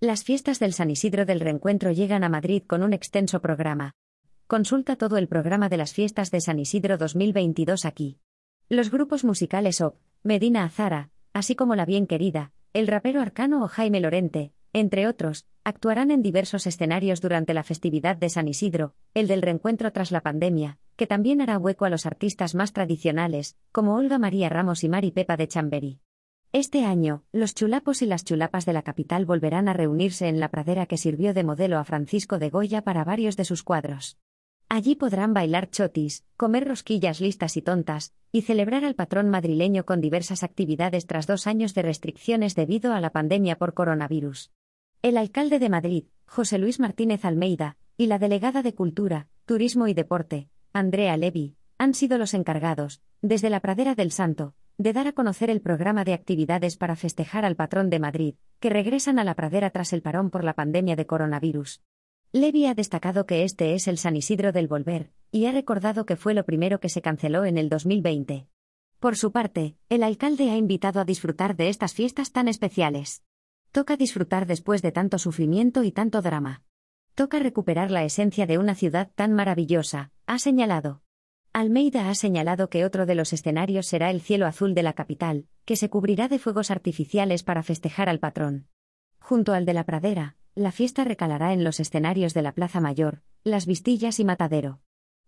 Las fiestas del San Isidro del Reencuentro llegan a Madrid con un extenso programa. Consulta todo el programa de las fiestas de San Isidro 2022 aquí. Los grupos musicales OP, Medina Azara, así como La Bien Querida, el rapero Arcano o Jaime Lorente, entre otros, actuarán en diversos escenarios durante la festividad de San Isidro, el del reencuentro tras la pandemia, que también hará hueco a los artistas más tradicionales, como Olga María Ramos y Mari Pepa de Chamberí. Este año, los chulapos y las chulapas de la capital volverán a reunirse en la pradera que sirvió de modelo a Francisco de Goya para varios de sus cuadros. Allí podrán bailar chotis, comer rosquillas listas y tontas, y celebrar al patrón madrileño con diversas actividades tras dos años de restricciones debido a la pandemia por coronavirus. El alcalde de Madrid, José Luis Martínez Almeida, y la delegada de Cultura, Turismo y Deporte, Andrea Levy, han sido los encargados, desde la pradera del Santo, de dar a conocer el programa de actividades para festejar al patrón de Madrid, que regresan a la pradera tras el parón por la pandemia de coronavirus. Levi ha destacado que este es el San Isidro del Volver, y ha recordado que fue lo primero que se canceló en el 2020. Por su parte, el alcalde ha invitado a disfrutar de estas fiestas tan especiales. Toca disfrutar después de tanto sufrimiento y tanto drama. Toca recuperar la esencia de una ciudad tan maravillosa, ha señalado. Almeida ha señalado que otro de los escenarios será el cielo azul de la capital, que se cubrirá de fuegos artificiales para festejar al patrón. Junto al de la pradera, la fiesta recalará en los escenarios de la Plaza Mayor, Las Vistillas y Matadero.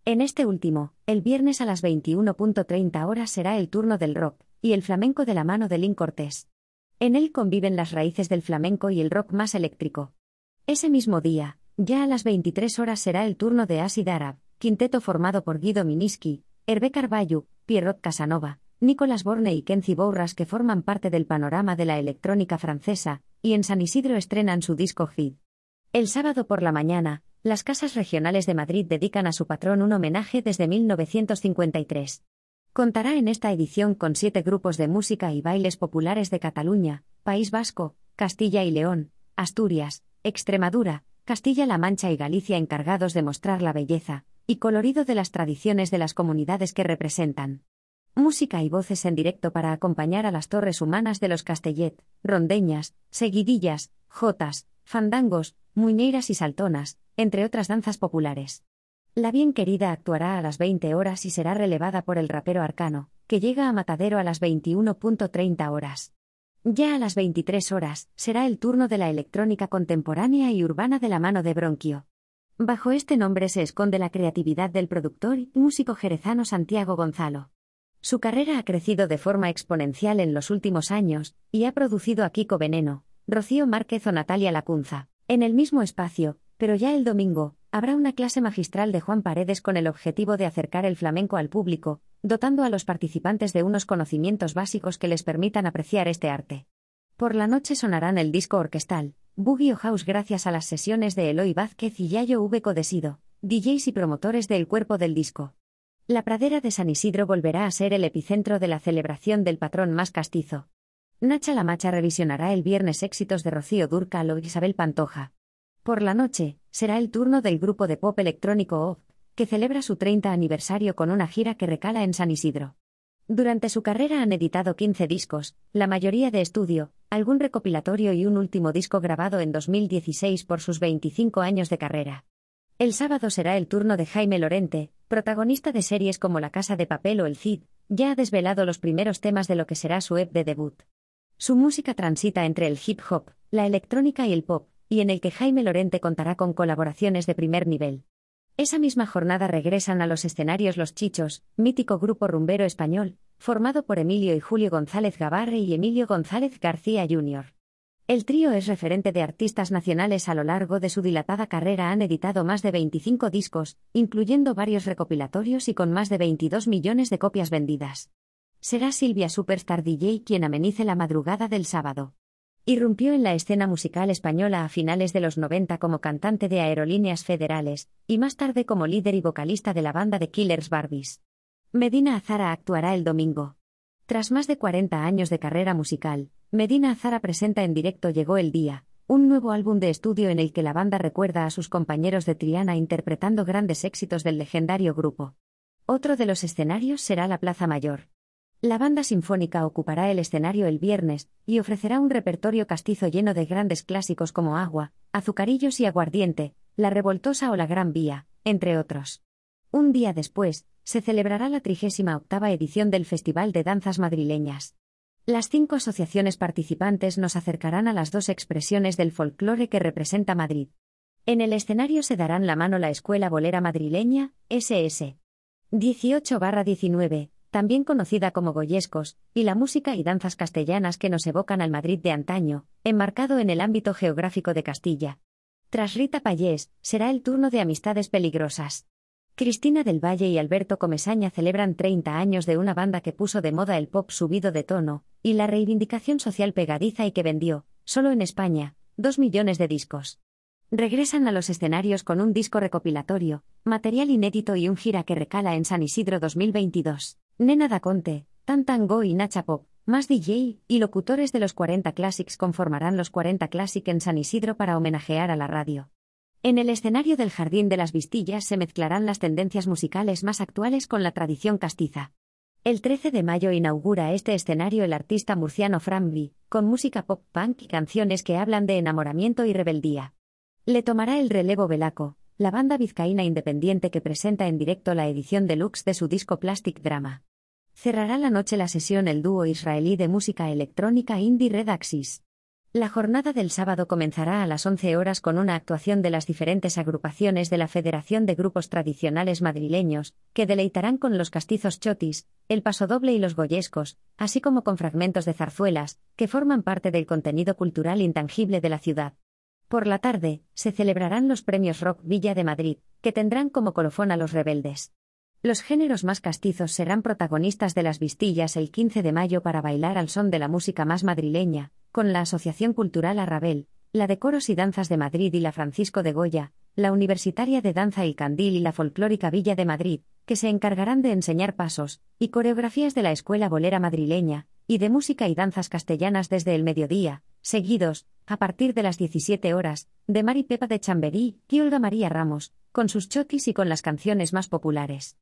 En este último, el viernes a las 21.30 horas será el turno del rock y el flamenco de la mano de Lin Cortés. En él conviven las raíces del flamenco y el rock más eléctrico. Ese mismo día, ya a las 23 horas será el turno de Acid Arab, quinteto formado por Guido Miniski, Hervé Carballo, Pierrot Casanova, Nicolas Borne y Kenzi Bourras que forman parte del panorama de la electrónica francesa, y en San Isidro estrenan su disco Hit. El sábado por la mañana, las casas regionales de Madrid dedican a su patrón un homenaje desde 1953. Contará en esta edición con siete grupos de música y bailes populares de Cataluña, País Vasco, Castilla y León, Asturias, Extremadura, Castilla-La Mancha y Galicia encargados de mostrar la belleza, y colorido de las tradiciones de las comunidades que representan. Música y voces en directo para acompañar a las torres humanas de los Castellet, rondeñas, seguidillas, jotas, fandangos, muñeiras y saltonas, entre otras danzas populares. La bien querida actuará a las 20 horas y será relevada por el rapero Arcano, que llega a Matadero a las 21.30 horas. Ya a las 23 horas, será el turno de la electrónica contemporánea y urbana de la mano de Bronquio. Bajo este nombre se esconde la creatividad del productor y músico jerezano Santiago Gonzalo. Su carrera ha crecido de forma exponencial en los últimos años, y ha producido a Kiko Veneno, Rocío Márquez o Natalia Lacunza. En el mismo espacio, pero ya el domingo, habrá una clase magistral de Juan Paredes con el objetivo de acercar el flamenco al público, dotando a los participantes de unos conocimientos básicos que les permitan apreciar este arte. Por la noche sonarán el disco orquestal, Boogie House gracias a las sesiones de Eloy Vázquez y Yayo V. Codesido, DJs y promotores del cuerpo del disco. La pradera de San Isidro volverá a ser el epicentro de la celebración del patrón más castizo. Nacha la Macha revisionará el viernes éxitos de Rocío Durcal o Isabel Pantoja. Por la noche, será el turno del grupo de pop electrónico OP, que celebra su 30 aniversario con una gira que recala en San Isidro. Durante su carrera han editado 15 discos, la mayoría de estudio, algún recopilatorio y un último disco grabado en 2016 por sus 25 años de carrera. El sábado será el turno de Jaime Lorente, protagonista de series como La Casa de Papel o El Cid, ya ha desvelado los primeros temas de lo que será su EP de debut. Su música transita entre el hip hop, la electrónica y el pop, y en el que Jaime Lorente contará con colaboraciones de primer nivel. Esa misma jornada regresan a los escenarios Los Chichos, mítico grupo rumbero español, formado por Emilio y Julio González Gavarre y Emilio González García Jr. El trío es referente de artistas nacionales a lo largo de su dilatada carrera. Han editado más de 25 discos, incluyendo varios recopilatorios y con más de 22 millones de copias vendidas. Será Silvia Superstar DJ quien amenice la madrugada del sábado. Irrumpió en la escena musical española a finales de los 90 como cantante de Aerolíneas Federales, y más tarde como líder y vocalista de la banda de Killers Barbies. Medina Azara actuará el domingo. Tras más de 40 años de carrera musical, Medina Azara presenta en directo Llegó el Día, un nuevo álbum de estudio en el que la banda recuerda a sus compañeros de Triana interpretando grandes éxitos del legendario grupo. Otro de los escenarios será la Plaza Mayor. La banda sinfónica ocupará el escenario el viernes y ofrecerá un repertorio castizo lleno de grandes clásicos como Agua, Azucarillos y Aguardiente, La Revoltosa o La Gran Vía, entre otros. Un día después, se celebrará la 38 edición del Festival de Danzas Madrileñas. Las cinco asociaciones participantes nos acercarán a las dos expresiones del folclore que representa Madrid. En el escenario se darán la mano la Escuela Bolera Madrileña, SS. 18-19, también conocida como goyescos, y la música y danzas castellanas que nos evocan al Madrid de antaño, enmarcado en el ámbito geográfico de Castilla. Tras Rita Payés, será el turno de Amistades Peligrosas. Cristina del Valle y Alberto Comesaña celebran 30 años de una banda que puso de moda el pop subido de tono, y la reivindicación social pegadiza y que vendió, solo en España, dos millones de discos. Regresan a los escenarios con un disco recopilatorio, material inédito y un gira que recala en San Isidro 2022. Nena da Conte, Tan Tango y Nacha Pop, más DJ y locutores de los 40 Classics conformarán los 40 Classic en San Isidro para homenajear a la radio. En el escenario del Jardín de las Vistillas se mezclarán las tendencias musicales más actuales con la tradición castiza. El 13 de mayo inaugura este escenario el artista murciano Framby, con música pop punk y canciones que hablan de enamoramiento y rebeldía. Le tomará el relevo Velaco, la banda vizcaína independiente que presenta en directo la edición deluxe de su disco Plastic Drama. Cerrará la noche la sesión el dúo israelí de música electrónica Indie Redaxis. La jornada del sábado comenzará a las 11 horas con una actuación de las diferentes agrupaciones de la Federación de Grupos Tradicionales Madrileños, que deleitarán con los castizos chotis, el pasodoble y los goyescos, así como con fragmentos de zarzuelas, que forman parte del contenido cultural intangible de la ciudad. Por la tarde, se celebrarán los premios Rock Villa de Madrid, que tendrán como colofón a los rebeldes. Los géneros más castizos serán protagonistas de las vistillas el 15 de mayo para bailar al son de la música más madrileña, con la Asociación Cultural Arrabel, la de Coros y Danzas de Madrid y la Francisco de Goya, la Universitaria de Danza y Candil y la Folclórica Villa de Madrid, que se encargarán de enseñar pasos y coreografías de la Escuela Bolera Madrileña, y de música y danzas castellanas desde el mediodía, seguidos, a partir de las 17 horas, de Mari Pepa de Chamberí y Olga María Ramos, con sus chotis y con las canciones más populares.